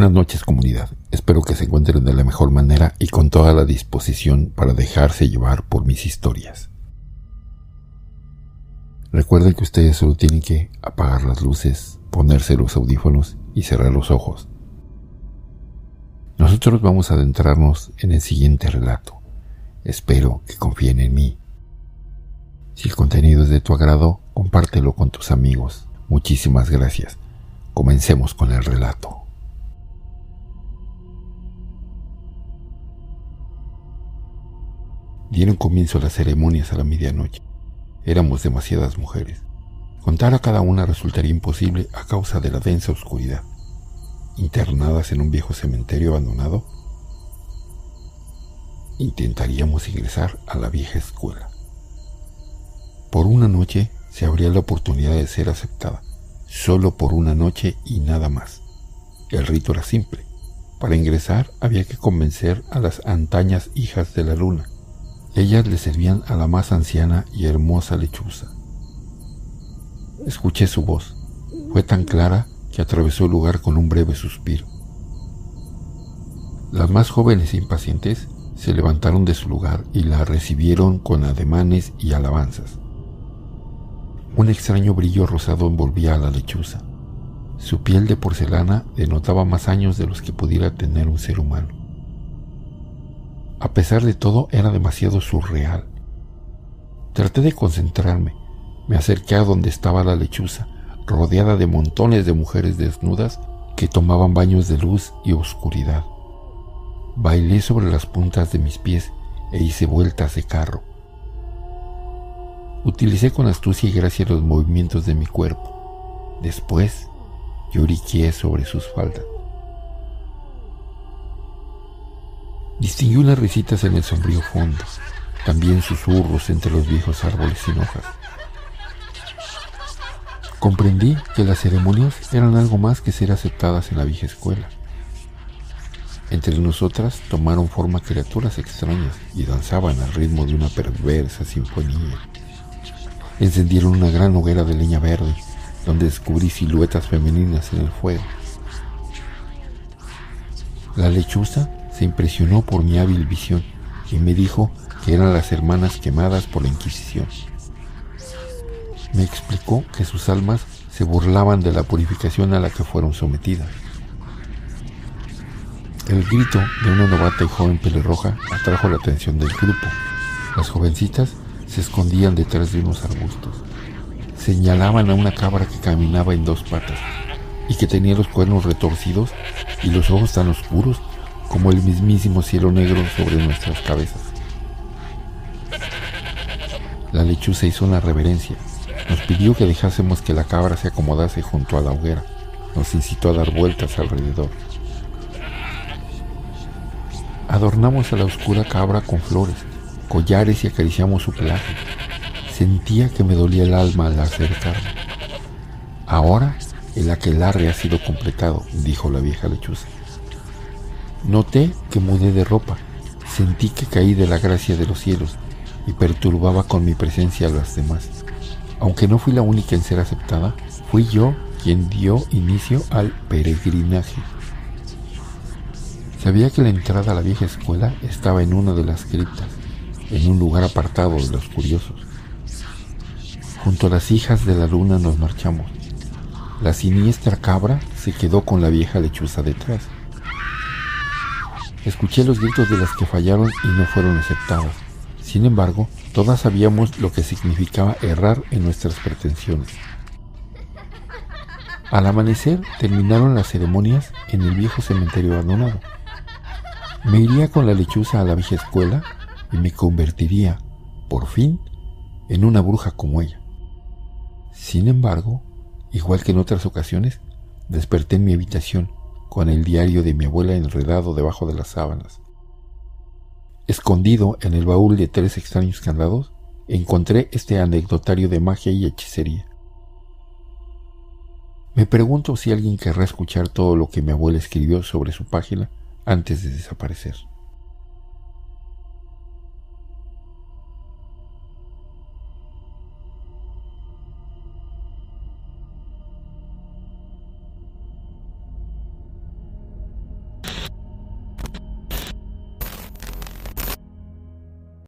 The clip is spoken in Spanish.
Buenas noches comunidad, espero que se encuentren de la mejor manera y con toda la disposición para dejarse llevar por mis historias. Recuerden que ustedes solo tienen que apagar las luces, ponerse los audífonos y cerrar los ojos. Nosotros vamos a adentrarnos en el siguiente relato. Espero que confíen en mí. Si el contenido es de tu agrado, compártelo con tus amigos. Muchísimas gracias. Comencemos con el relato. Dieron comienzo las ceremonias a la medianoche. Éramos demasiadas mujeres. Contar a cada una resultaría imposible a causa de la densa oscuridad. Internadas en un viejo cementerio abandonado, intentaríamos ingresar a la vieja escuela. Por una noche se abría la oportunidad de ser aceptada, solo por una noche y nada más. El rito era simple. Para ingresar había que convencer a las antañas hijas de la luna ellas le servían a la más anciana y hermosa lechuza. Escuché su voz. Fue tan clara que atravesó el lugar con un breve suspiro. Las más jóvenes e impacientes se levantaron de su lugar y la recibieron con ademanes y alabanzas. Un extraño brillo rosado envolvía a la lechuza. Su piel de porcelana denotaba más años de los que pudiera tener un ser humano. A pesar de todo, era demasiado surreal. Traté de concentrarme. Me acerqué a donde estaba la lechuza, rodeada de montones de mujeres desnudas que tomaban baños de luz y oscuridad. Bailé sobre las puntas de mis pies e hice vueltas de carro. Utilicé con astucia y gracia los movimientos de mi cuerpo. Después, lloriqué sobre sus faldas. Distinguí unas risitas en el sombrío fondo, también susurros entre los viejos árboles sin hojas. Comprendí que las ceremonias eran algo más que ser aceptadas en la vieja escuela. Entre nosotras tomaron forma criaturas extrañas y danzaban al ritmo de una perversa sinfonía. Encendieron una gran hoguera de leña verde, donde descubrí siluetas femeninas en el fuego. La lechuza se impresionó por mi hábil visión y me dijo que eran las hermanas quemadas por la Inquisición. Me explicó que sus almas se burlaban de la purificación a la que fueron sometidas. El grito de una novata y joven pelirroja atrajo la atención del grupo. Las jovencitas se escondían detrás de unos arbustos. Señalaban a una cabra que caminaba en dos patas y que tenía los cuernos retorcidos y los ojos tan oscuros como el mismísimo cielo negro sobre nuestras cabezas. La lechuza hizo una reverencia. Nos pidió que dejásemos que la cabra se acomodase junto a la hoguera. Nos incitó a dar vueltas alrededor. Adornamos a la oscura cabra con flores, collares y acariciamos su pelaje. Sentía que me dolía el alma al acercarme. Ahora el aquelarre ha sido completado, dijo la vieja lechuza. Noté que mudé de ropa, sentí que caí de la gracia de los cielos y perturbaba con mi presencia a las demás. Aunque no fui la única en ser aceptada, fui yo quien dio inicio al peregrinaje. Sabía que la entrada a la vieja escuela estaba en una de las criptas, en un lugar apartado de los curiosos. Junto a las hijas de la luna nos marchamos. La siniestra cabra se quedó con la vieja lechuza detrás. Escuché los gritos de las que fallaron y no fueron aceptadas. Sin embargo, todas sabíamos lo que significaba errar en nuestras pretensiones. Al amanecer terminaron las ceremonias en el viejo cementerio abandonado. Me iría con la lechuza a la vieja escuela y me convertiría, por fin, en una bruja como ella. Sin embargo, igual que en otras ocasiones, desperté en mi habitación con el diario de mi abuela enredado debajo de las sábanas. Escondido en el baúl de tres extraños candados, encontré este anecdotario de magia y hechicería. Me pregunto si alguien querrá escuchar todo lo que mi abuela escribió sobre su página antes de desaparecer.